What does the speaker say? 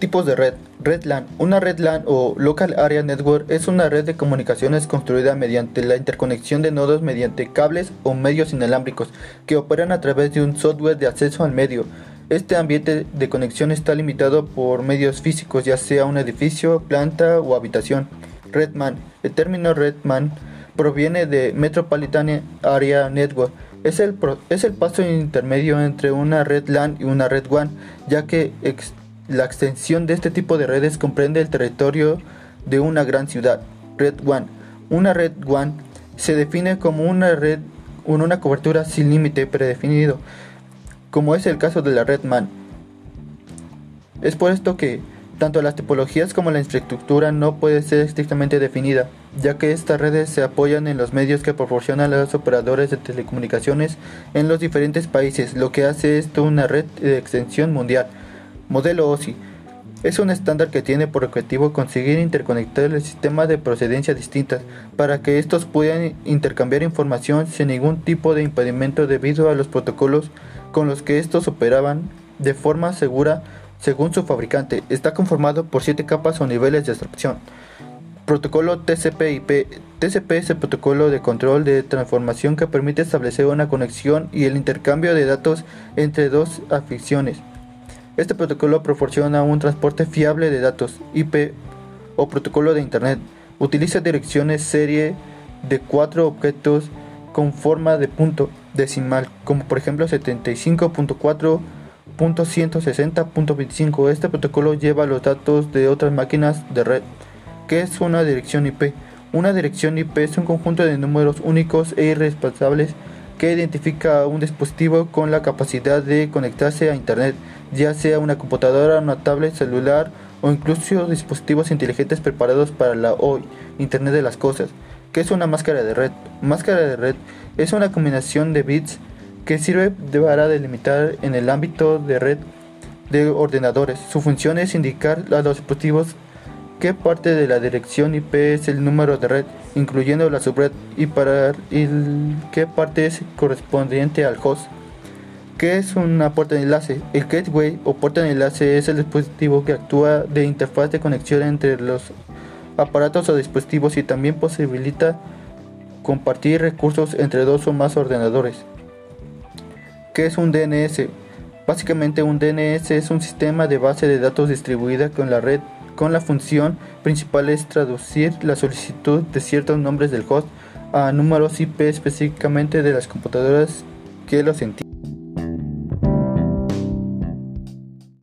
Tipos de red. Red LAN. Una red LAN o Local Area Network es una red de comunicaciones construida mediante la interconexión de nodos mediante cables o medios inalámbricos que operan a través de un software de acceso al medio. Este ambiente de conexión está limitado por medios físicos, ya sea un edificio, planta o habitación. Redman. El término Redman proviene de Metropolitan Area Network. Es el, es el paso intermedio entre una red LAN y una red WAN, ya que la extensión de este tipo de redes comprende el territorio de una gran ciudad. Red WAN. Una red WAN se define como una red con una cobertura sin límite predefinido, como es el caso de la red MAN. Es por esto que tanto las tipologías como la infraestructura no puede ser estrictamente definida, ya que estas redes se apoyan en los medios que proporcionan los operadores de telecomunicaciones en los diferentes países, lo que hace esto una red de extensión mundial. Modelo OSI es un estándar que tiene por objetivo conseguir interconectar el sistema de procedencia distintas para que estos puedan intercambiar información sin ningún tipo de impedimento debido a los protocolos con los que estos operaban de forma segura según su fabricante. Está conformado por siete capas o niveles de abstracción. Protocolo TCP/IP. TCP es el protocolo de control de transformación que permite establecer una conexión y el intercambio de datos entre dos aficiones. Este protocolo proporciona un transporte fiable de datos IP o protocolo de Internet. Utiliza direcciones serie de cuatro objetos con forma de punto decimal, como por ejemplo 75.4.160.25. Este protocolo lleva los datos de otras máquinas de red. ¿Qué es una dirección IP? Una dirección IP es un conjunto de números únicos e irresponsables que identifica a un dispositivo con la capacidad de conectarse a Internet, ya sea una computadora, una tablet celular o incluso dispositivos inteligentes preparados para la hoy Internet de las Cosas. ¿Qué es una máscara de red? Máscara de red es una combinación de bits que sirve para delimitar en el ámbito de red de ordenadores. Su función es indicar a los dispositivos qué parte de la dirección IP es el número de red, incluyendo la subred, y para qué parte es correspondiente al host. ¿Qué es una puerta de enlace? El gateway o puerta de enlace es el dispositivo que actúa de interfaz de conexión entre los aparatos o dispositivos y también posibilita compartir recursos entre dos o más ordenadores. ¿Qué es un DNS? Básicamente un DNS es un sistema de base de datos distribuida con la red con la función principal es traducir la solicitud de ciertos nombres del host a números IP específicamente de las computadoras que los entienden.